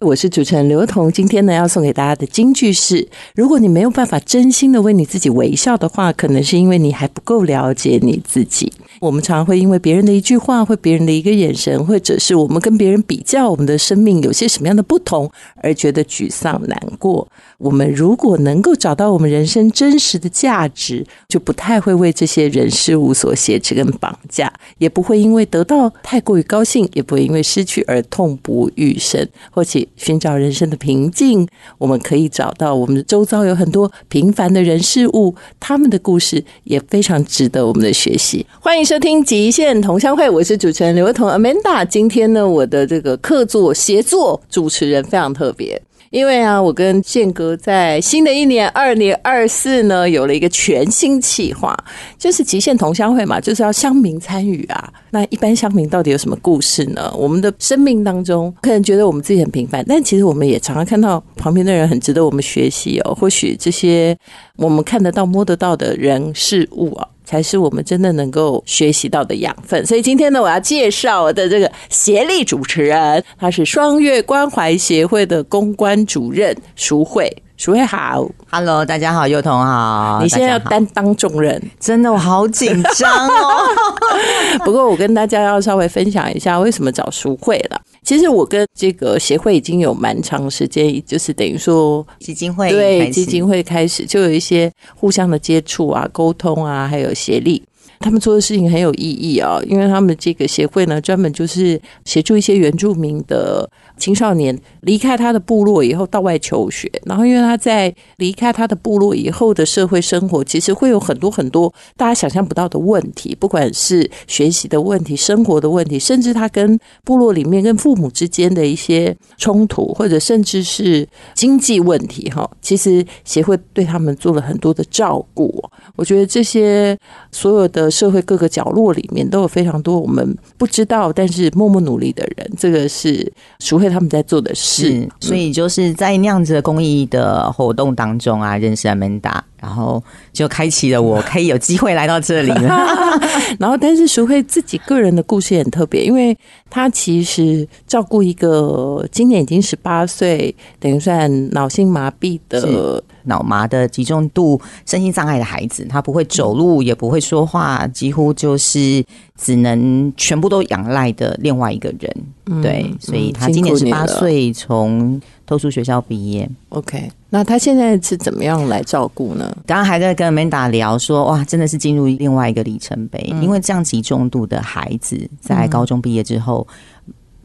我是主持人刘彤，今天呢要送给大家的金句是：如果你没有办法真心的为你自己微笑的话，可能是因为你还不够了解你自己。我们常常会因为别人的一句话，或别人的一个眼神，或者是我们跟别人比较，我们的生命有些什么样的不同，而觉得沮丧难过。我们如果能够找到我们人生真实的价值，就不太会为这些人事物所挟持跟绑架，也不会因为得到太过于高兴，也不会因为失去而痛不欲生，或许寻找人生的平静。我们可以找到我们的周遭有很多平凡的人事物，他们的故事也非常值得我们的学习。欢迎。收听极限同乡会，我是主持人刘彤 Amanda。今天呢，我的这个客座协作主持人非常特别，因为啊，我跟建哥在新的一年二零二四呢，有了一个全新企划，就是极限同乡会嘛，就是要乡民参与啊。那一般乡民到底有什么故事呢？我们的生命当中，可能觉得我们自己很平凡，但其实我们也常常看到旁边的人很值得我们学习哦。或许这些我们看得到、摸得到的人事物啊。才是我们真的能够学习到的养分。所以今天呢，我要介绍我的这个协力主持人，他是双月关怀协会的公关主任淑慧。淑慧好，Hello，大家好，幼童好。你现在要担当重任，真的我好紧张哦。不过我跟大家要稍微分享一下，为什么找淑慧了。其实我跟这个协会已经有蛮长时间，就是等于说基金会对基金会开始就有一些互相的接触啊、沟通啊，还有协力。他们做的事情很有意义啊，因为他们这个协会呢，专门就是协助一些原住民的青少年离开他的部落以后到外求学，然后因为他在离开他的部落以后的社会生活，其实会有很多很多大家想象不到的问题，不管是学习的问题、生活的问题，甚至他跟部落里面跟父母之间的一些冲突，或者甚至是经济问题，哈，其实协会对他们做了很多的照顾。我觉得这些所有的。社会各个角落里面都有非常多我们不知道，但是默默努力的人。这个是淑慧他们在做的事，所以就是在那样子的公益的活动当中啊，认识阿门达，然后就开启了我 可以有机会来到这里。然后，但是淑慧自己个人的故事也很特别，因为她其实照顾一个今年已经十八岁，等于算脑性麻痹的。脑麻的集中度身心障碍的孩子，他不会走路，也不会说话，几乎就是只能全部都仰赖的另外一个人。对，所以他今年十八岁，从特殊学校毕业。OK，那他现在是怎么样来照顾呢？刚刚还在跟 Manda 聊说，哇，真的是进入另外一个里程碑，因为这样极重度的孩子在高中毕业之后。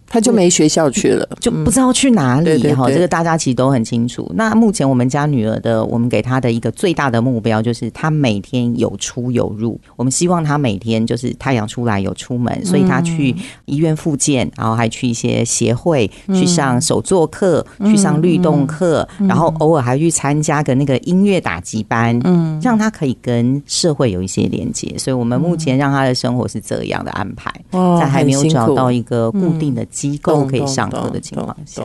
他就没学校去了，就不知道去哪里哈。这个大家其实都很清楚。那目前我们家女儿的，我们给她的一个最大的目标，就是她每天有出有入。我们希望她每天就是太阳出来有出门，所以她去医院复健，然后还去一些协会去上手作课，去上律动课，然后偶尔还去参加个那个音乐打击班，嗯，让她可以跟社会有一些连接。所以我们目前让她的生活是这样的安排，在还没有找到一个固定的。机构可以上课的情况下，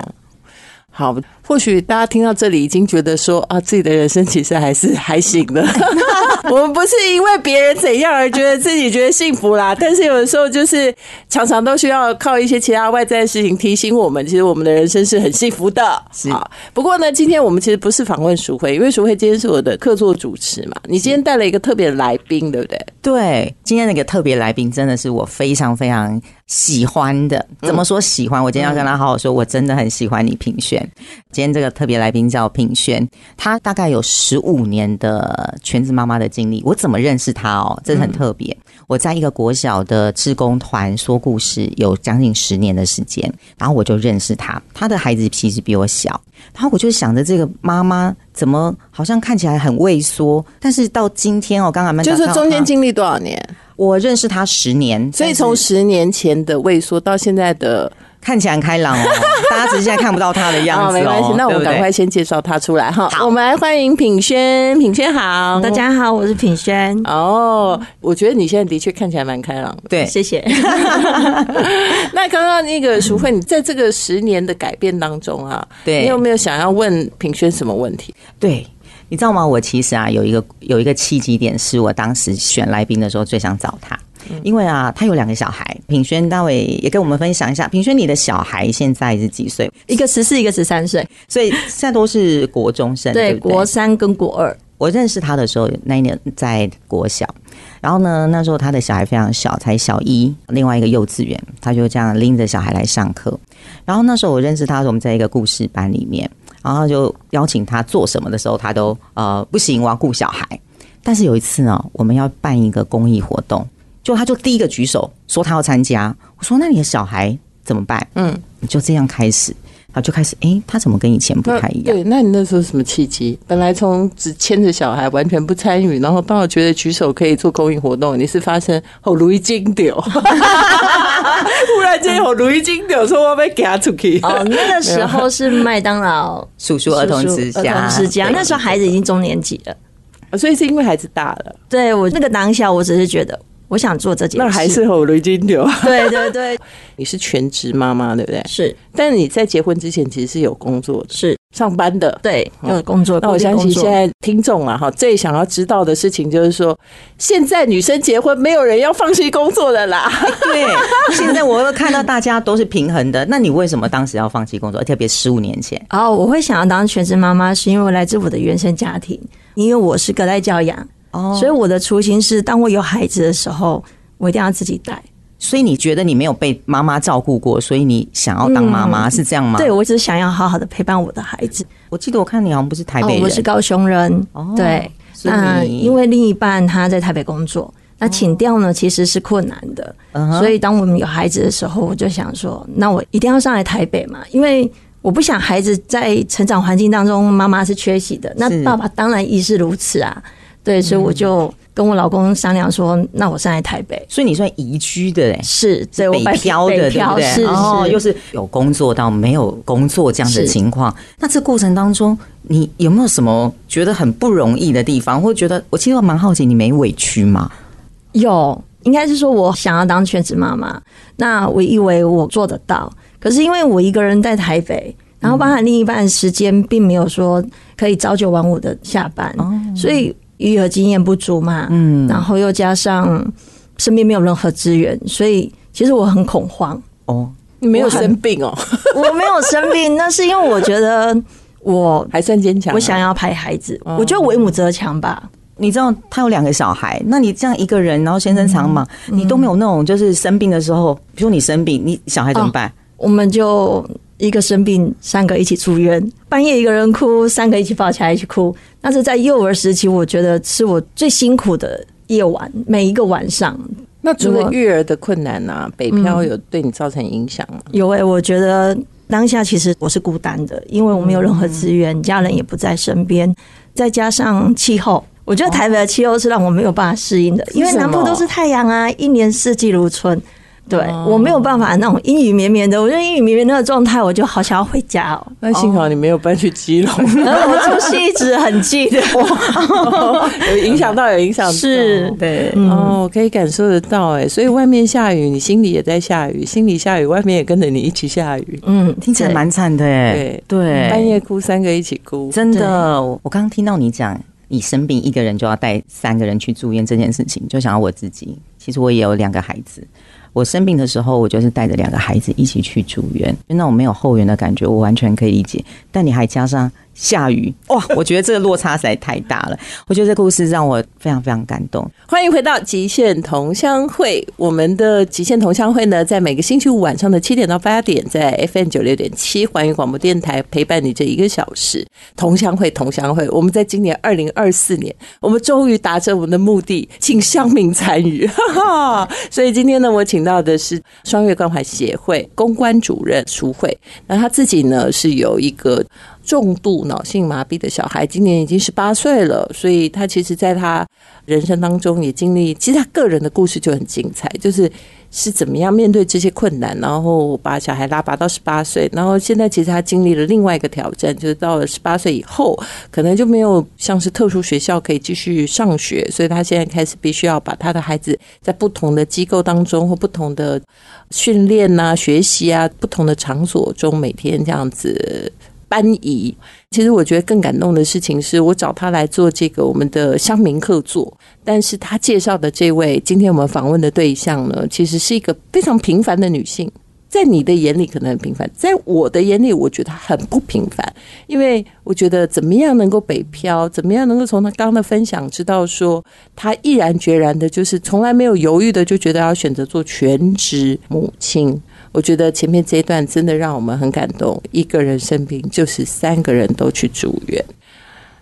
好。或许大家听到这里已经觉得说啊，自己的人生其实还是还行的。我们不是因为别人怎样而觉得自己觉得幸福啦，但是有的时候就是常常都需要靠一些其他外在的事情提醒我们，其实我们的人生是很幸福的。啊，不过呢，今天我们其实不是访问淑慧，因为淑慧今天是我的客座主持嘛。你今天带了一个特别来宾，对不对？对，今天那个特别来宾真的是我非常非常喜欢的。怎么说喜欢？我今天要跟他好好说，我真的很喜欢你品轩。今天这个特别来宾叫品轩，他大概有十五年的全职妈妈的经历。我怎么认识他哦？这很特别。我在一个国小的志工团说故事，有将近十年的时间，然后我就认识他。他的孩子其实比我小，然后我就想着这个妈妈怎么好像看起来很畏缩，但是到今天哦，刚刚就是中间经历多少年？我认识他十年，所以从十年前的畏缩到现在的。看起来很开朗哦，大家只是现在看不到他的样子、哦没关系，那我们赶快先介绍他出来哈。我们来欢迎品轩，品轩好，大。家好，我是品轩，哦，我觉得你现在的确看起来蛮开朗的。对。谢谢。那刚刚那个淑慧，你在这个十年的改变当中啊，对你有没有想要问品轩什么问题？对，你知道吗？我其实啊有一个有一个契机点，是我当时选来宾的时候最想找他，因为啊他有两个小孩。品轩，大伟也跟我们分享一下。品轩，你的小孩现在是几岁？一个十四，一个十三岁，所以现在都是国中生，对对，国三跟国二。我认识他的时候，那一年在国小，然后呢，那时候他的小孩非常小，才小一，另外一个幼稚园，他就这样拎着小孩来上课。然后那时候我认识他的时候，我们在一个故事班里面，然后就邀请他做什么的时候，他都呃不行，我要顾小孩。但是有一次呢，我们要办一个公益活动，就他就第一个举手说他要参加，我说那你的小孩怎么办？嗯，就这样开始，他就开始，诶，他怎么跟以前不太一样？对，那你那时候什么契机？本来从只牵着小孩完全不参与，然后到了觉得举手可以做公益活动，你是发生好如意金丢，忽然间好如意金丢，说我被给他出去。哦，那个时候是麦当劳叔叔儿童之叔叔家，儿童之家，那时候孩子已经中年级了。所以是因为孩子大了，对我那个当下，我只是觉得我想做这件事，那还是后如意金流。对对对，你是全职妈妈，对不对？是但你在结婚之前其实是有工作的，是，上班的。对，有工作。那我相信现在听众啊，哈，最想要知道的事情就是说，现在女生结婚没有人要放弃工作的啦。对，现在我又看到大家都是平衡的，那你为什么当时要放弃工作？特别十五年前，哦，我会想要当全职妈妈，是因为我来自我的原生家庭，因为我是隔代教养，哦所以我的初心是，当我有孩子的时候，我一定要自己带。所以你觉得你没有被妈妈照顾过，所以你想要当妈妈、是这样吗？对，我只是想要好好的陪伴我的孩子。我记得我看你好像不是台北哦，人，我是高雄人。哦对，那你因为另一半他在台北工作，那请调呢其实是困难的。所以当我们有孩子的时候，我就想说，那我一定要上来台北嘛，因为我不想孩子在成长环境当中，妈妈是缺席的，那爸爸当然亦是如此啊。对，所以我就跟我老公商量说，那我上来台北。所以你算移居的哎。是，对我北漂的，北对不对？漂是哦，又是有工作到没有工作这样的情况。那这过程当中，你有没有什么觉得很不容易的地方，或者觉得我其实我蛮好奇，你没委屈吗？有，应该是说我想要当全职妈妈，那我以为我做得到，可是因为我一个人在台北，然后包含另一半时间并没有说可以朝九晚五的下班，所以育儿经验不足嘛，嗯，然后又加上身边没有任何资源，所以其实我很恐慌。哦，你没有生病哦，我没有生病，那是因为我觉得我还算坚强啊。我想要陪孩子，我觉得为母则强吧。你知道他有两个小孩，那你这样一个人，然后先生常忙，你都没有那种就是生病的时候，比如说你生病，你小孩怎么办？我们就一个生病，三个一起住院，半夜一个人哭，三个一起抱起来一起哭。那是在幼儿时期，我觉得是我最辛苦的夜晚，每一个晚上那除了育儿的困难啊，北漂有对你造成影响吗？有诶、我觉得当下其实我是孤单的，因为我没有任何资源，家人也不在身边，再加上气候。我觉得台北的气候是让我没有办法适应的，因为南部都是太阳啊，一年四季如春。对哦我没有办法那种阴雨绵绵的，我觉得阴雨绵绵那个状态，我就好想要回家哦。那幸好你没有搬去基隆，我住戏子很近的，有影响到，有影响到。是。对，哦，我可以感受得到哎，所以外面下雨，你心里也在下雨，心里下雨，外面也跟着你一起下雨。嗯，听起来蛮惨的哎。对。对，半夜哭，三个一起哭，真的，我我刚刚听到你讲，你生病一个人就要带三个人去住院这件事情，就想要我自己。其实我也有两个孩子，我生病的时候，我就是带着两个孩子一起去住院，就那种没有后援的感觉，我完全可以理解。但你还加上下雨，哇，我觉得这个落差实在太大了。我觉得这故事让我非常非常感动。欢迎回到极限同乡会。我们的极限同乡会呢，在每个星期五晚上的七点到八点，在 FM 九六点七环宇广播电台陪伴你这一个小时。同乡会，同乡会，我们在今年二零二四年，我们终于达成我们的目的，请乡民参与。哈哈，所以今天呢，我请到的是双月关怀协会公关主任苏慧，那他自己呢是有一个。重度脑性麻痹的小孩，今年已经十八岁了，所以他其实在他人生当中也经历，其实他个人的故事就很精彩，就是是怎么样面对这些困难，然后把小孩拉拔到十八岁，然后现在其实他经历了另外一个挑战，就是到了十八岁以后，可能就没有像是特殊学校可以继续上学，所以他现在开始必须要把他的孩子在不同的机构当中或不同的训练啊、学习啊、不同的场所中每天这样子。搬移，其实我觉得更感动的事情是我找他来做这个我们的乡民客座，但是他介绍的这位今天我们访问的对象呢，其实是一个非常平凡的女性，在你的眼里可能很平凡，在我的眼里我觉得很不平凡，因为我觉得怎么样能够北漂，怎么样能够从他刚刚的分享知道说，他毅然决然的，就是从来没有犹豫的，就觉得要选择做全职母亲。我觉得前面这一段真的让我们很感动。一个人生病，就是三个人都去住院。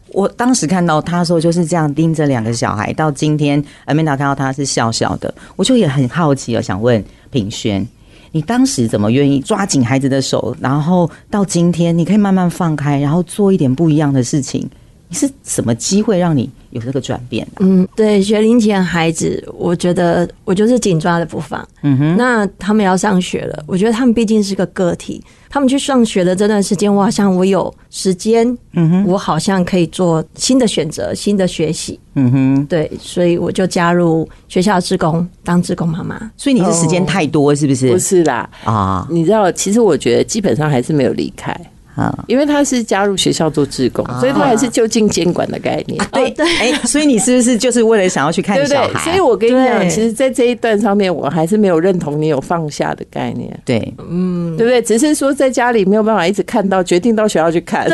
我当时看到他说就是这样盯着两个小孩，到今天阿米达看到他是笑笑的，我就也很好奇哦，想问品轩，你当时怎么愿意抓紧孩子的手，然后到今天你可以慢慢放开，然后做一点不一样的事情？你是什么机会让你有这个转变？嗯，对，学龄前孩子，我觉得我就是紧抓的不放。嗯哼，那他们要上学了，我觉得他们毕竟是个个体，他们去上学的这段时间，我好像我有时间，嗯哼，我好像可以做新的选择，新的学习。嗯哼，对，所以我就加入学校职工，当职工妈妈。所以你是时间太多，是不是？不是啦，啊，你知道，其实我觉得基本上还是没有离开。啊，因为他是加入学校做志工，所以他还是就近监管的概念。对对，哎，所以你是不是就是为了想要去看小孩？所以我跟你讲，其实，在这一段上面，我还是没有认同你有放下的概念。对，嗯，对不对？只是说在家里没有办法一直看到，决定到学校去看。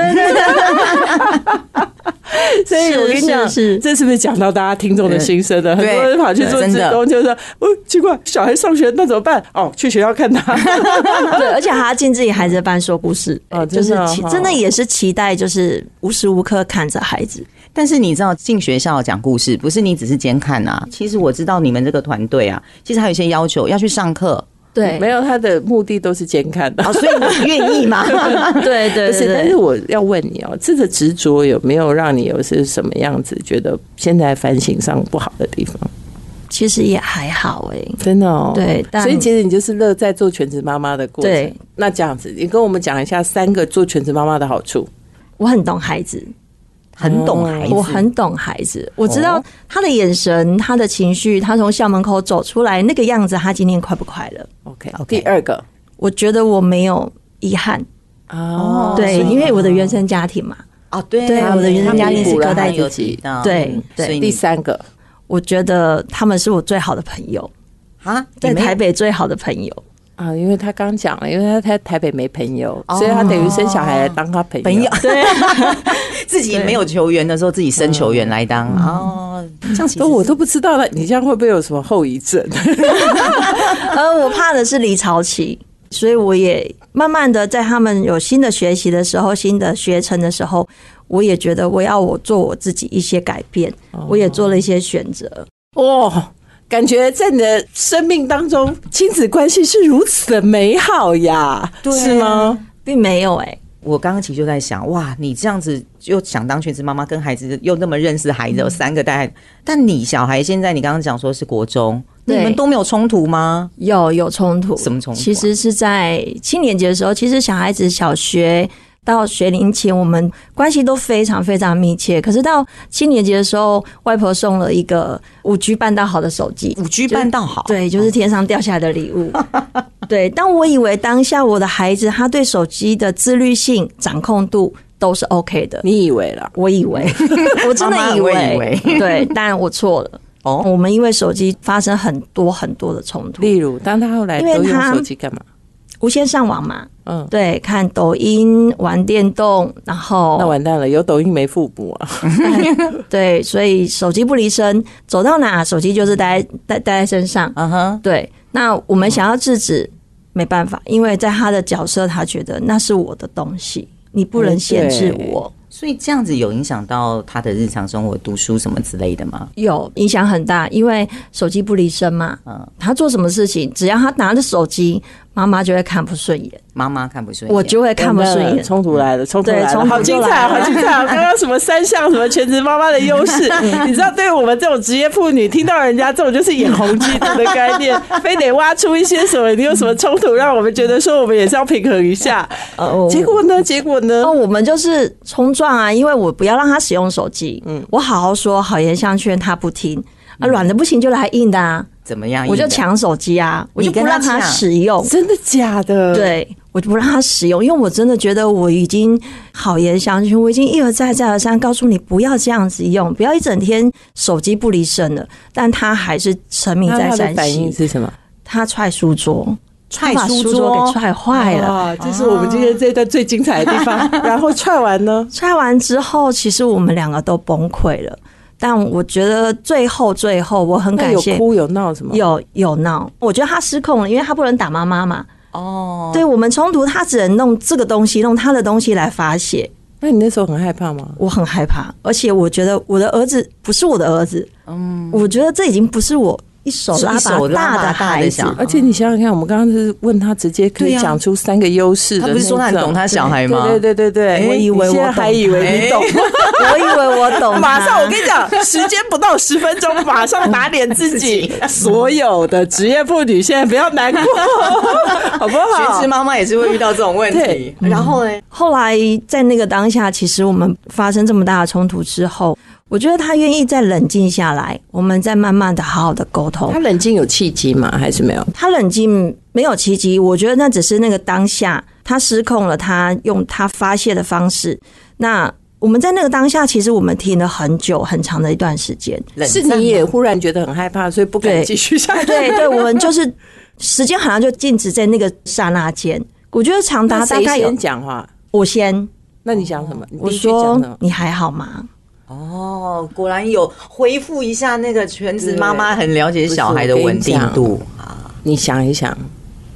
所以我跟你讲，是这是不是讲到大家听众的心声呢？很多人跑去做志工，就是说，哦，奇怪，小孩上学那怎么办？哦，去学校看他。对，而且还要进自己孩子的班说故事，哦，就是真的也是期待，就是无时无刻看着孩子。但是你知道，进学校讲故事不是你只是监看啊。其实我知道你们这个团队啊，其实还有一些要求，要去上课。对，没有他的目的都是监看的，所以你愿意吗？对对是，但是我要问你哦，这个执着有没有让你有是什么样子？觉得现在反省上不好的地方？其实也还好哎，真的哦。对，所以其实你就是乐在做全职妈妈的过程。对，那这样子，你跟我们讲一下三个做全职妈妈的好处。我很懂孩子。很懂孩子，我很懂孩子，我知道他的眼神、他的情绪，他从校门口走出来那个样子，他今天快不快乐？OK，第二个，我觉得我没有遗憾。哦，对，因为我的原生家庭嘛，哦，对，对，我的原生家庭是隔代自己，对对。第三个，我觉得他们是我最好的朋友啊，在台北最好的朋友。啊，因为他刚讲了，因为他在台北没朋友，所以他等于生小孩来当他朋友。对，自己没有球员的时候，自己生球员来当。哦，这样都我都不知道了，你这样会不会有什么后遗症？呃，我怕的是离巢期，所以我也慢慢的在他们有新的学习的时候，新的学成的时候，我也觉得我要我做我自己一些改变，我也做了一些选择。哦。感觉在你的生命当中，亲子关系是如此的美好呀，是吗？并没有哎，我刚刚其实就在想，哇，你这样子又想当全职妈妈，跟孩子又那么认识孩子，有三个带，但你小孩现在你刚刚讲说是国中，你们都没有冲突吗？有有冲突，什么冲突？其实是在七年级的时候，其实小孩子小学。到学龄前，我们关系都非常非常密切。可是到七年级的时候，外婆送了一个五 G 半到好的手机。五 G 半到好，对，就是天上掉下来的礼物。对，但我以为当下我的孩子他对手机的自律性、掌控度都是 OK 的。你以为了？我以为，我真的以为。对，但我错了。哦，我们因为手机发生很多很多的冲突。例如，当他后来都用手机干嘛？无线上网嘛，嗯，对，看抖音、玩电动，然后那完蛋了，有抖音没父母啊？对，所以手机不离身，走到哪手机就是带带带在身上。嗯哼，对。那我们想要制止，没办法，因为在他的角色，他觉得那是我的东西，你不能限制我。所以这样子有影响到他的日常生活、读书什么之类的吗？有影响很大，因为手机不离身嘛。嗯，他做什么事情，只要他拿着手机。妈妈就会看不顺眼，妈妈看不顺眼，我就会看不顺眼。冲突来了，冲突对来了，好精彩，好精彩！刚刚什么三项什么全职妈妈的优势，你知道，对我们这种职业妇女，听到人家这种就是眼红嫉妒的概念，非得挖出一些什么，你有什么冲突，让我们觉得说我们也是要平衡一下。哦结果呢？结果呢哦，？我们就是冲撞啊，因为我不要让他使用手机，嗯，我好好说，好言相劝，他不听，啊，软的不行就来硬的啊，怎么样？我就抢手机啊，我就你跟他不让他使用，真的假的？，对，我就不让他使用，因为我真的觉得我已经好言相劝，我已经一而再再而三告诉你不要这样子用，不要一整天手机不离身了，但他还是沉迷在山他的反应，是什么？他踹书桌，踹书书桌桌给踹坏了。哇，这是我们今天这一段最精彩的地方。然后踹完呢？踹完之后，其实我们两个都崩溃了。但我觉得最后最后，我很感谢有哭有闹什么？有有闹，我觉得他失控了，因为他不能打妈妈嘛。哦，对我们冲突，他只能弄这个东西，弄他的东西来发泄。那你那时候很害怕吗？我很害怕，而且我觉得我的儿子不是我的儿子，嗯，我觉得这已经不是我一手拉一手大的大的孩子。而且你想想看，我们刚刚是问他直接可以讲出三个优势的，他不是说他很懂他小孩吗对对对对对，我以为我还以为你懂，我以为我懂，马上我跟你讲，时间不到十分钟，马上打脸自己。所有的职业妇女现在不要难过，好不全好职？妈妈也是会遇到这种问题。然后呢？后来在那个当下，其实我们发生这么大的冲突之后，我觉得他愿意再冷静下来，我们再慢慢的好好的沟通他。冷静有契机吗？还是没有？他冷静没有契机，我觉得那只是那个当下他失控了，他用他发泄的方式。那我们在那个当下，其实我们停了很久很长的一段时间。是你也忽然觉得很害怕，所以不敢对继续下去。对对，我们就是时间好像就静止在那个刹那间。我觉得长达大概有先讲话？我先那你讲什么？你我说你还好吗？哦，果然有回复一下那个全职妈妈很了解小孩的稳定度啊。你想一想，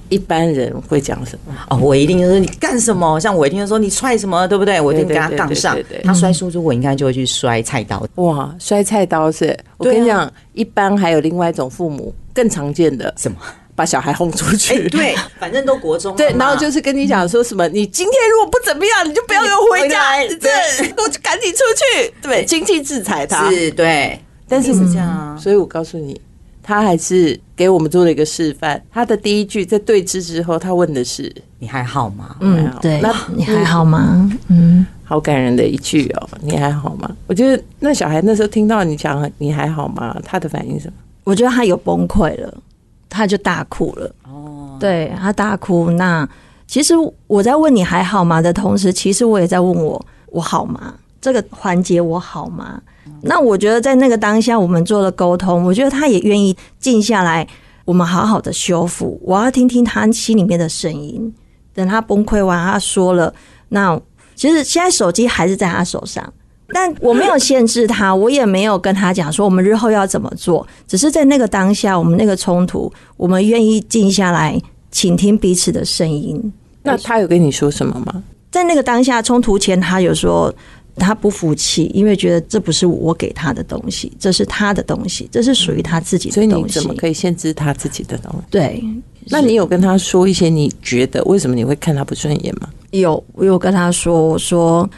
一般人会讲什么？哦，我一定就是你干什么？像我一定就说你踹什么，对不对？我一定跟他杠上他摔书桌，我应该就会去摔菜刀。哇，摔菜刀是我跟你讲，一般还有另外一种父母更常见的，什么？把小孩轰出哎，去。对，反正都国中对，然后就是跟你讲说什么，你今天如果不怎么样，你就不要给我回家，回对，我就赶紧出去，对，经济制裁他。是对，但是是这样啊。所以我告诉你，他还是给我们做了一个示范。他的第一句在对峙之后，他问的是你还好吗？嗯，对那，你还好吗？嗯，好感人的一句哦，你还好吗？我觉得那小孩那时候听到你讲你还好吗，他的反应是什么？我觉得他有崩溃了，他就大哭了。哦，对他大哭。那其实我在问你还好吗的同时，其实我也在问我我好吗？这个环节我好吗？那我觉得在那个当下，我们做了沟通，我觉得他也愿意静下来，我们好好的修复。我要听听他心里面的声音。等他崩溃完，他说了，那其实现在手机还是在他手上。但我没有限制他，我也没有跟他讲说我们日后要怎么做，只是在那个当下，我们那个冲突，我们愿意静下来，倾听彼此的声音。那他有跟你说什么吗？在那个当下冲突前，他有说他不服气，因为觉得这不是我给他的东西，这是他的东西，这是属于他自己所以的东西。你怎么可以限制他自己的东西？对？那你有跟他说一些你觉得为什么你会看他不顺眼吗？有，我有跟他说，我说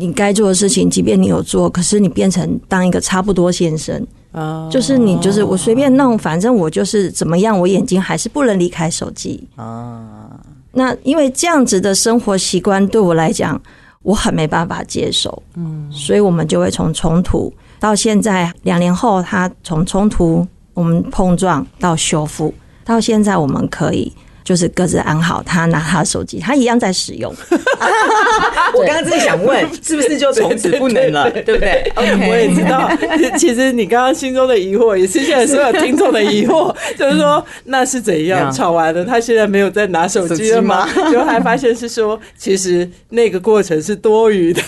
你该做的事情，即便你有做，可是你变成当一个差不多先生，啊，就是你就是我随便弄，反正我就是怎么样，我眼睛还是不能离开手机。啊，那因为这样子的生活习惯对我来讲，我很没办法接受，嗯，所以我们就会从冲突到现在两年后，他从冲突我们碰撞到修复，到现在我们可以就是各自安好，他拿他的手机，他一样在使用，我刚刚自己想问，是不是就从此不能了，对不对？我也知道，其实你刚刚心中的疑惑，也是现在所有听众的疑惑，就是说那是怎样样吵完了，他现在没有在拿手机了吗？就还发现是说，其实那个过程是多余的。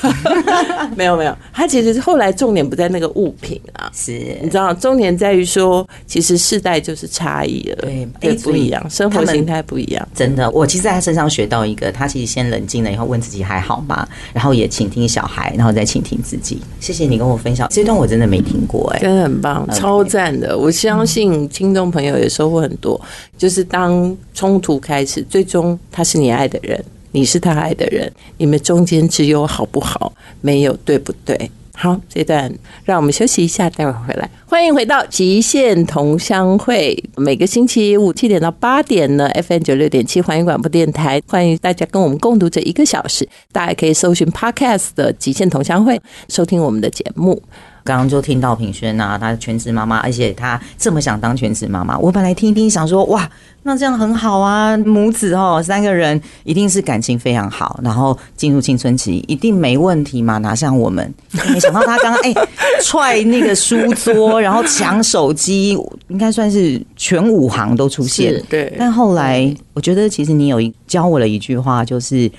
没有没有，他其实后来重点不在那个物品啊，是。你知道，重点在于说，其实世代就是差异了，对不一样，生活形态不一样。真的，我其实在他身上学到一个，他其实先冷静了以后问自己还好吗，然后也倾听小孩，然后再倾听自己。谢谢你跟我分享这段，我真的没听过哎、真的很棒，超赞的！我相信听众朋友也收获很多。就是当冲突开始，最终他是你爱的人，你是他爱的人，你们中间只有好不好，没有对不对？好，这段让我们休息一下，待会儿回来。欢迎回到极限同乡会，每个星期五七点到八点呢，FM 九六点七环宇广播电台，欢迎大家跟我们共读这一个小时。大家可以搜寻 Podcast 的极限同乡会，收听我们的节目。刚刚就听到品轩啊，她全职妈妈，而且她这么想当全职妈妈。我本来听一听，想说哇，那这样很好啊，母子哦，三个人一定是感情非常好，然后进入青春期一定没问题嘛，哪像我们，没想到他刚刚 哎踹那个书桌，然后抢手机，应该算是全五行都出现。对但后来我觉得，其实你有一教我了一句话，就是。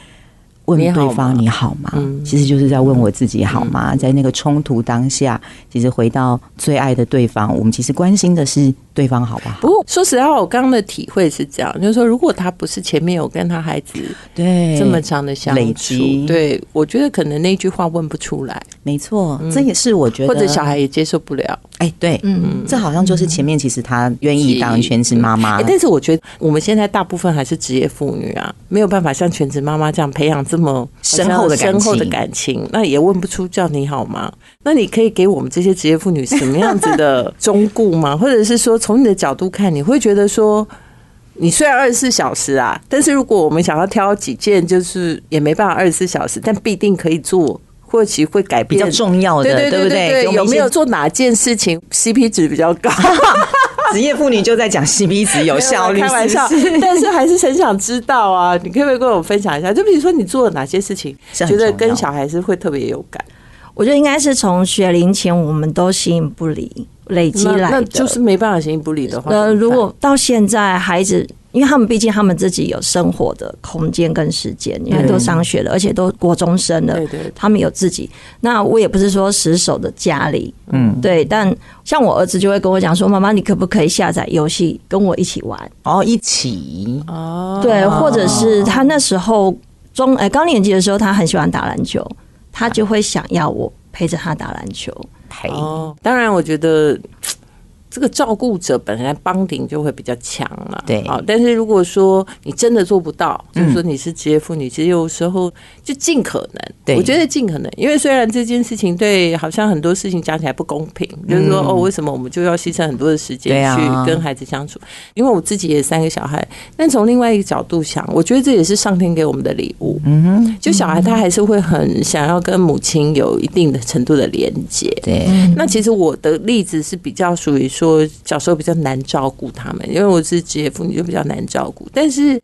问对方你好吗？嗯其实就是在问我自己好吗？在那个冲突当下，其实回到最爱的对方，我们其实关心的是对方好不好？不过说实话，我刚刚的体会是这样，就是说，如果他不是前面有跟他孩子对这么长的相累处，对我觉得可能那句话问不出来，没错，这也是我觉得，或者小孩也接受不了。哎，对，嗯，这好像就是前面其实他愿意当全职妈妈哎，但是我觉得我们现在大部分还是职业妇女啊，没有办法像全职妈妈这样培养这么深厚的深厚的感情，那也问不出叫你好吗？那你可以给我们这些职业妇女什么样子的忠固吗？或者是说，从你的角度看，你会觉得说？你虽然二十四小时啊，但是如果我们想要挑几件，就是也没办法二十四小时，但必定可以做，或许会改变比较重要的，对对不对有没有做哪件事情 CP 值比较高？职业妇女就在讲 CP 值有效率？开玩笑但是还是很想知道啊！你可不可以跟我分享一下？就比如说你做了哪些事情，觉得跟小孩是会特别有感？我觉得应该是从学龄前我们都形影不离累积那来的，那就是没办法形影不离的话，呃，如果到现在孩子，因为他们毕竟他们自己有生活的空间跟时间，因为都上学了，而且都国中生了，对对他们有自己。那我也不是说死守的家里，嗯，对，但像我儿子就会跟我讲说：“妈妈，你可不可以下载游戏跟我一起玩？哦，一起。哦，对，或者是他那时候中呃高年级的时候，他很喜欢打篮球，他就会想要我陪着他打篮球。陪哦，当然，我觉得。这个照顾者本来帮顶就会比较强了，对。啊，但是如果说你真的做不到，就嗯是说你是职业妇女，其实有时候就尽可能，对。我觉得尽可能，因为虽然这件事情对好像很多事情讲起来不公平，就是说哦，为什么我们就要牺牲很多的时间啊。去跟孩子相处？因为我自己也三个小孩，但从另外一个角度想，我觉得这也是上天给我们的礼物，嗯哼，就小孩他还是会很想要跟母亲有一定的程度的连接，对，那其实我的例子是比较属于说小时候比较难照顾他们，因为我是职业妇女，就比较难照顾。但是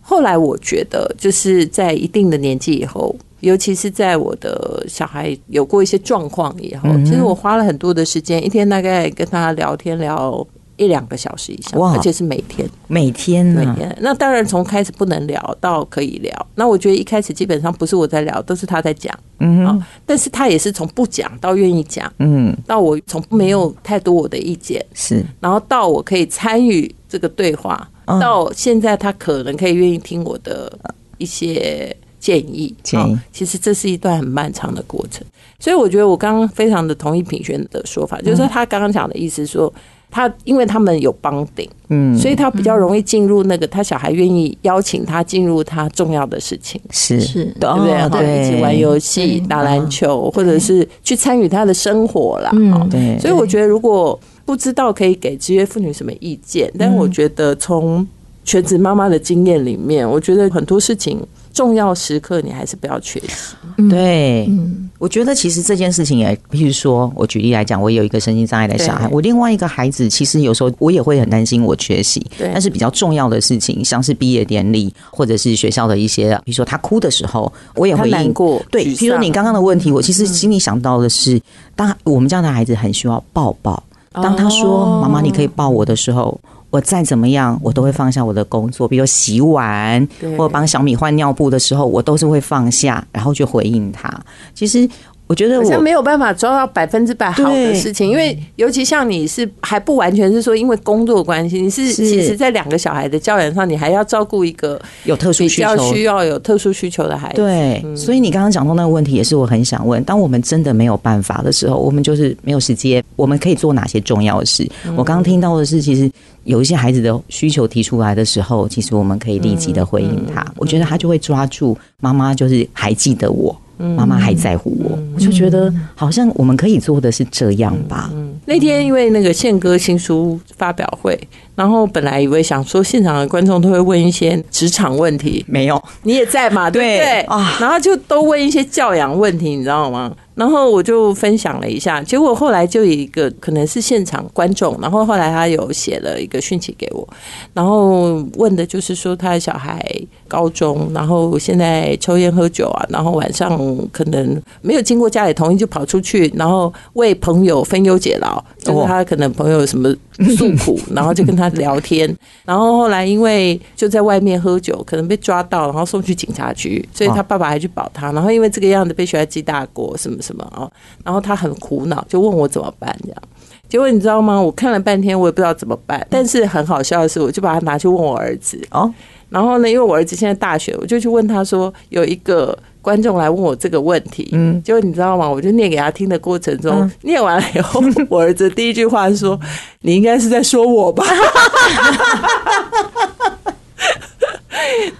后来我觉得，就是在一定的年纪以后，尤其是在我的小孩有过一些状况以后，其实我花了很多的时间，一天大概跟他聊天聊一两个小时以上，而且是每天。每天呢，每天，那当然从开始不能聊到可以聊。那我觉得一开始基本上不是我在聊，都是他在讲啊嗯哼，。但是他也是从不讲到愿意讲，嗯，到我从没有太多我的意见，是然后到我可以参与这个对话，嗯到现在他可能可以愿意听我的一些建议。建议哦其实这是一段很漫长的过程，所以我觉得我刚刚非常的同意品轩的说法，就是说他刚刚讲的意思说。他因为他们有帮顶，嗯，所以他比较容易进入那个他小孩愿意邀请他进入他重要的事情，是。是。对不对？哦哈一起玩游戏、打篮球，或者是去参与他的生活啦。嗯。哦。对，所以我觉得，如果不知道可以给职业妇女什么意见，但我觉得从全职妈妈的经验里面，我觉得很多事情重要时刻你还是不要缺席。对，嗯，我觉得其实这件事情也，譬如说，我举例来讲，我有一个身心障碍的小孩，我另外一个孩子，其实有时候我也会很担心我缺席，对。但是比较重要的事情，像是毕业典礼或者是学校的一些，比如说他哭的时候，我也他会难过对，沮譬如说你刚刚的问题，我其实心里想到的是，当我们这样的孩子很需要抱抱，当他说哦“妈妈，你可以抱我”的时候。我再怎么样，我都会放下我的工作，比如洗碗对或帮小米换尿布的时候，我都是会放下，然后去回应他。其实我觉得我好像没有办法做到百分之百好的事情，因为尤其像你是还不完全是说因为工作关系，你是是其实在两个小孩的教养上，你还要照顾一个有特殊比需求，较需要有特殊需求的孩子。对，所以你刚刚讲到那个问题，也是我很想问：当我们真的没有办法的时候，我们就是没有时间，我们可以做哪些重要的事？我刚刚听到的是，其实有一些孩子的需求提出来的时候，其实我们可以立即的回应他。我觉得他就会抓住妈妈，就是还记得我，妈妈还在乎我。我就觉得好像我们可以做的是这样吧。那天因为那个宪哥新书发表会，然后本来以为想说现场的观众都会问一些职场问题，没有，你也在嘛，对不对对？啊然后就都问一些教养问题，你知道吗？然后我就分享了一下，结果后来就有一个可能是现场观众，然后后来他有写了一个讯息给我，然后问的就是说他的小孩高中，然后现在抽烟喝酒啊，然后晚上可能没有经过家里同意就跑出去，然后为朋友分忧解劳，就是他可能朋友有什么 诉苦，然后就跟他聊天，然后后来因为就在外面喝酒，可能被抓到，然后送去警察局，所以他爸爸还去保他，然后因为这个样子被学校记大过，什么什么啊，然后他很苦恼，就问我怎么办这样。结果你知道吗？我看了半天，我也不知道怎么办。但是很好笑的是，我就把它拿去问我儿子。哦，然后呢，因为我儿子现在大学，我就去问他说，有一个观众来问我这个问题。嗯，结果你知道吗？我就念给他听的过程中，念完了以后，我儿子第一句话是说：“你应该是在说我吧？”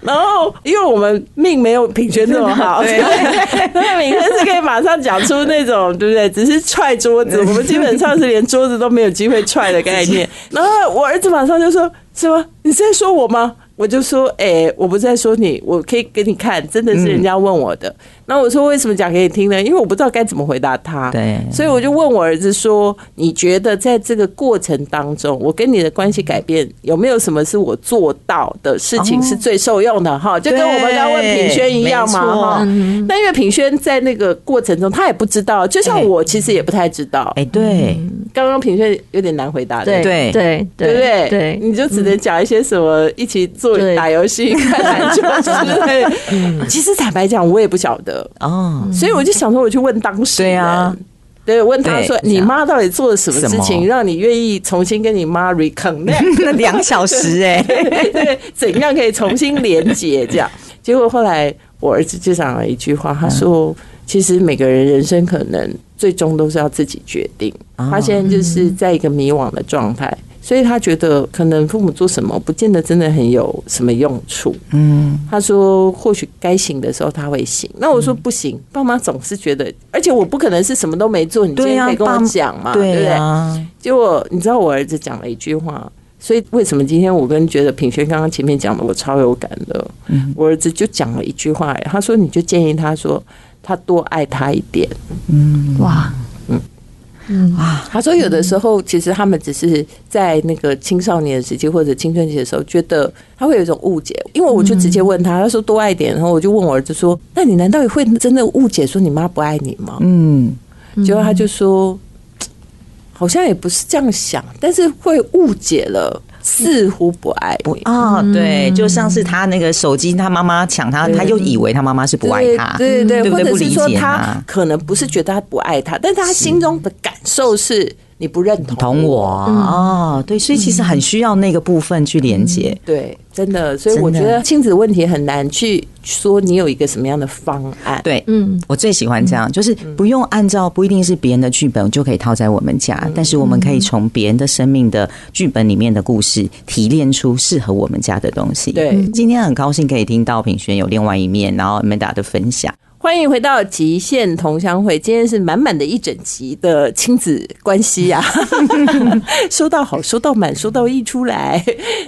然后，因为我们命没有品轩这么好，所以那品轩是可以马上讲出那种，对不对？只是踹桌子，我们基本上是连桌子都没有机会踹的概念。然后我儿子马上就说：“什么？你是在说我吗？”我就说：“哎、我不是在说你，我可以给你看，真的是人家问我的。然后我说：“为什么讲给你听呢？因为我不知道该怎么回答他。”对所以我就问我儿子说：“你觉得在这个过程当中，我跟你的关系改变有没有什么是我做到的事情是最受用的？”哈、就跟我们刚刚问品轩一样嘛，哈。那因为品轩在那个过程中，他也不知道，就像我其实也不太知道。哎，对，刚刚品轩有点难回答，对对对对不对？对，你就只能讲一些什么一起做打游戏、看篮球之类。其实坦白讲，我也不晓得。哦，所以我就想说，我去问当事人。对啊，对，问他说：“你妈到底做了什么事情，让你愿意重新跟你妈 reconnect？那 两小时哎，对，怎样可以重新连接？这样，结果后来我儿子就讲了一句话，他说：‘其实每个人人生可能最终都是要自己决定。’他现在就是在一个迷惘的状态。”所以他觉得可能父母做什么，不见得真的很有什么用处。嗯，他说，或许该醒的时候他会醒。那我说不行，爸妈总是觉得，而且我不可能是什么都没做，你今天可以跟我讲嘛，对不对对？啊，结果你知道我儿子讲了一句话，所以为什么今天我跟觉得品轩刚刚前面讲的我超有感的，我儿子就讲了一句话，他说你就建议他说他多爱他一点。嗯哇，他说有的时候其实他们只是在那个青少年时期或者青春期的时候，觉得他会有一种误解，因为我就直接问他，他说多爱一点，然后我就问我儿子说，那你难道也会真的误解说你妈不爱你吗？嗯，结果他就说，好像也不是这样想，但是会误解了，似乎不爱不。啊，对，就像是他那个手机，他妈妈抢他，他又以为他妈妈是不爱他，对对对，或者是说他。他可能不是觉得他不爱他，但是他心中的感受是你不认同同我哦，对，所以其实很需要那个部分去连接。对，真的，所以我觉得亲子问题很难去说你有一个什么样的方案。对，嗯，我最喜欢这样，就是不用按照不一定是别人的剧本就可以套在我们家，但是我们可以从别人的生命的剧本里面的故事提炼出适合我们家的东西。对今天很高兴可以听到品轩有另外一面，然后 Amanda 的分享。欢迎回到极限同乡会，今天是满满的一整集的亲子关系呀、收到好，收到满，收到溢出来，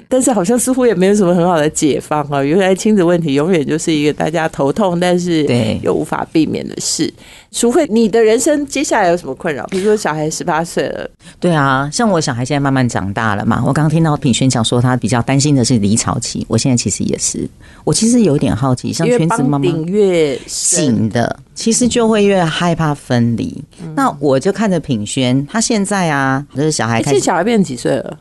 但是好像似乎也没有什么很好的解放啊。原来亲子问题永远就是一个大家头痛，但是对又无法避免的事。除非，你的人生接下来有什么困扰？比如说小孩十八岁了，对啊，像我小孩现在慢慢长大了嘛，我刚刚听到品轩讲说他比较担心的是离巢期，我现在其实也是，我其实有点好奇，像因为圈子妈妈越深，紧的，其实就会越害怕分离。嗯那我就看着品轩，他现在啊，就是小孩哎开始小孩变成几岁了？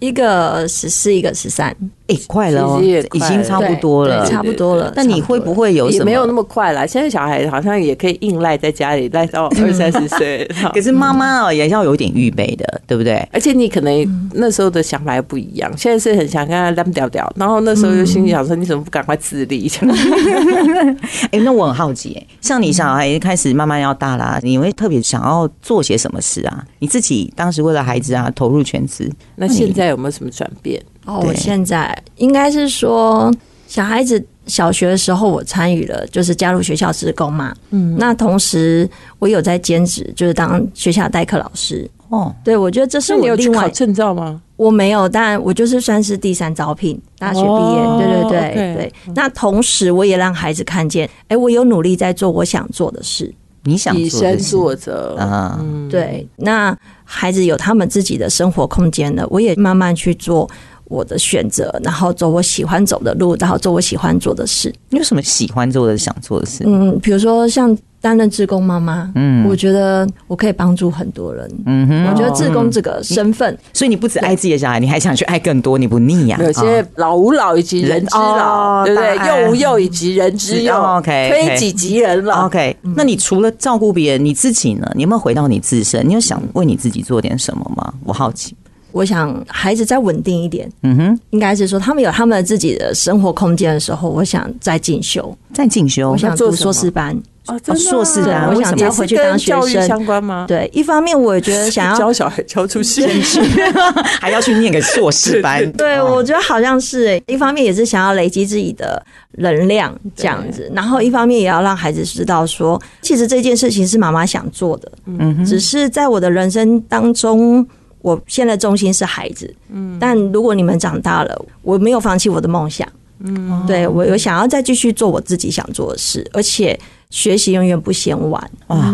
一个十四，一个十三，哎，快了哦，其实也已快经差不多了，对差不多了。那你会不会有什么？没有那么快啦。现在小孩好像也可以硬赖在家里，赖到 二三十岁。可是妈妈哦，也要有点预备的，对不对？而且你可能那时候的想法又不一样，现在是很想跟他烂掉掉，然后那时候就心里想说，你怎么不赶快自立？哎，那我很好奇，哎，像你小孩开始慢慢要大啦，你会特别想要做些什么事啊？你自己当时为了孩子啊，投入全职。那现在有没有什么转变？哦，我现在应该是说，小孩子小学的时候，我参与了，就是加入学校职工嘛。嗯，那同时我有在兼职，就是当学校代课老师。哦，对，我觉得这是我另外有去考证照吗？我没有，但我就是算是第三招聘，大学毕业，哦对对对对。那同时我也让孩子看见，哎，我有努力在做我想做的事。你想以身做的事作则啊？对，那孩子有他们自己的生活空间了，我也慢慢去做我的选择，然后走我喜欢走的路，然后做我喜欢做的事。你有什么喜欢做的、想做的事？嗯，比如说像担任志工妈妈，嗯我觉得我可以帮助很多人。嗯哼，我觉得志工这个身份，所以你不只爱自己的小孩，你还想去爱更多，你不腻呀？有些老吾老以及人之老，哦对不对？幼吾幼以及人之幼哦，OK，OK 推己及人。OK，那你除了照顾别人，你自己呢？你有没有回到你自身？你有想为你自己做点什么吗？我好奇。我想孩子再稳定一点，嗯哼，应该是说他们有他们自己的生活空间的时候，我想再进修，再进修我，想读硕士班。哦，真的啊硕士班我想再回去当学生。相关吗？对，一方面我也觉得想要教小孩教出兴趣，还要去念个硕士班。对，我觉得好像是欸一方面也是想要累积自己的能量这样子，然后一方面也要让孩子知道说，其实这件事情是妈妈想做的，嗯，只是在我的人生当中，我现在重心是孩子，嗯，但如果你们长大了，我没有放弃我的梦想，嗯，对我有想要再继续做我自己想做的事，而且学习永远不嫌晚，哇，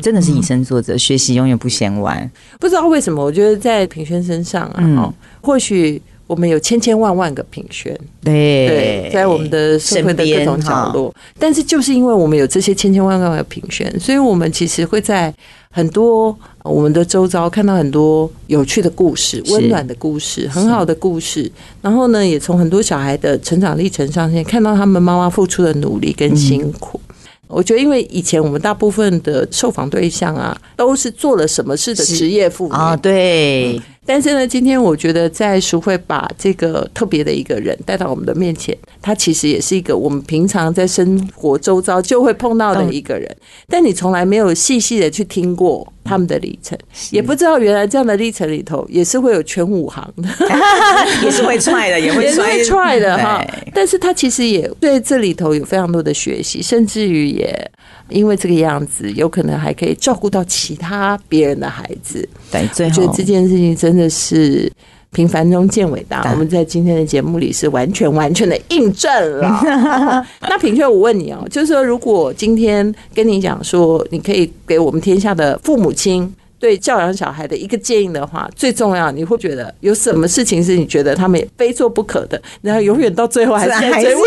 真的是以身作则，学习永远不嫌晚。不知道为什么，我觉得在品轩身上啊，或许我们有千千万万个品轩，对。对，在我们的社会的各种角落，但是就是因为我们有这些千千万万个品轩，所以我们其实会在很多呃我们的周遭看到很多有趣的故事、是。温暖的故事、很好的故事，然后呢，也从很多小孩的成长历程上，先看到他们妈妈付出的努力跟辛苦。我觉得，因为以前我们大部分的受访对象啊，都是做了什么事的是职业妇女。啊，对，但是呢，今天我觉得在淑慧把这个特别的一个人带到我们的面前，他其实也是一个我们平常在生活周遭就会碰到的一个人，但你从来没有细细的去听过他们的历程，也不知道原来这样的历程里头也是会有全武行的，也是会踹的，也会也是会踹的哈。但是他其实也对这里头有非常多的学习，甚至于也因为这个样子，有可能还可以照顾到其他别人的孩子。对，最后我觉得这件事情真的是平凡中见伟大。我们在今天的节目里是完全完全的印证了。那平雀，我问你哦，就是说，如果今天跟你讲说，你可以给我们天下的父母亲。对教养小孩的一个建议的话，最重要，你会觉得有什么事情是你觉得他们也非做不可的，然后永远到最后还是在还是追问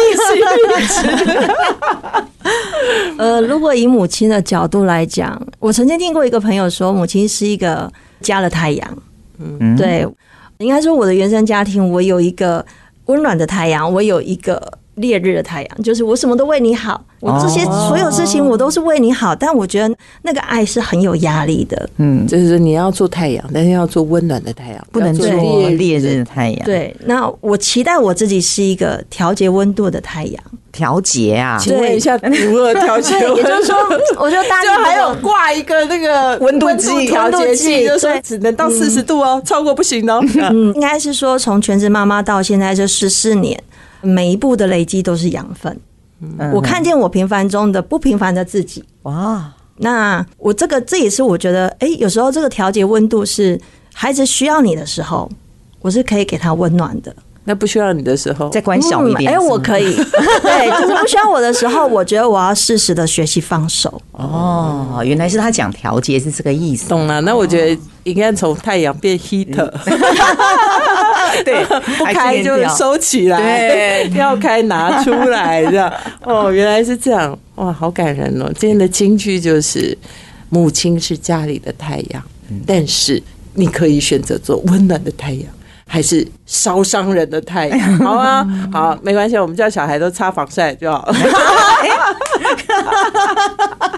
心 呃，如果以母亲的角度来讲，我曾经听过一个朋友说，母亲是一个加了太阳。嗯，对，应该说我的原生家庭，我有一个温暖的太阳，我有一个烈日的太阳，就是我什么都为你好，我这些哦所有事情我都是为你好，但我觉得那个爱是很有压力的。嗯，就是你要做太阳，但是要做温暖的太阳，不能做要烈烈日的太阳，，对，那我期待我自己是一个调节温度的太阳。调节啊，请问一下，如何调节？对，也就是说，我就大家还有挂一个那个温度计调节器，温度计就是说只能到四十度哦，超过不行哦。嗯，应该是说从全职妈妈到现在这十四年，每一步的累积都是养分。嗯我看见我平凡中的不平凡的自己。哇，那我这个这也是我觉得，哎、有时候这个调节温度是孩子需要你的时候，我是可以给他温暖的。那不需要你的时候，再关小一点，哎、我可以，对，就是不需要我的时候，我觉得我要适时的学习放手。哦，原来是他讲调节是这个意思，懂了。那我觉得应该从太阳变 heater，对，不开就收起来，对 要开拿出来，这样。哦，原来是这样，哇，好感人哦。今天的金句就是：母亲是家里的太阳，但是你可以选择做温暖的太阳。还是烧伤人的太阳？好啊，好，没关系，我们叫小孩都擦防晒就好。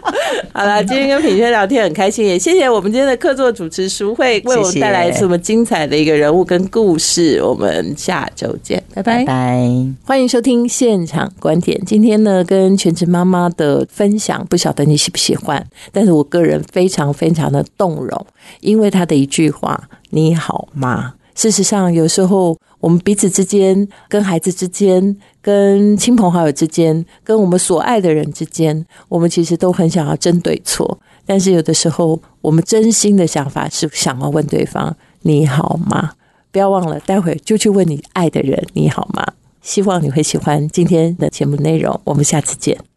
好了，今天跟品轩聊天很开心，也谢谢我们今天的客座主持淑慧为我们带来这么精彩的一个人物跟故事。我们下周见，拜拜拜，欢迎收听现场观点。今天呢，跟全职妈妈的分享，不晓得你喜不喜欢，但是我个人非常非常的动容，因为她的一句话：“你好吗？”事实上，有时候我们彼此之间、跟孩子之间、跟亲朋好友之间、跟我们所爱的人之间，我们其实都很想要争对错。但是有的时候，我们真心的想法是想要问对方：“你好吗？”不要忘了，待会就去问你爱的人：“你好吗？”希望你会喜欢今天的节目内容。我们下次见。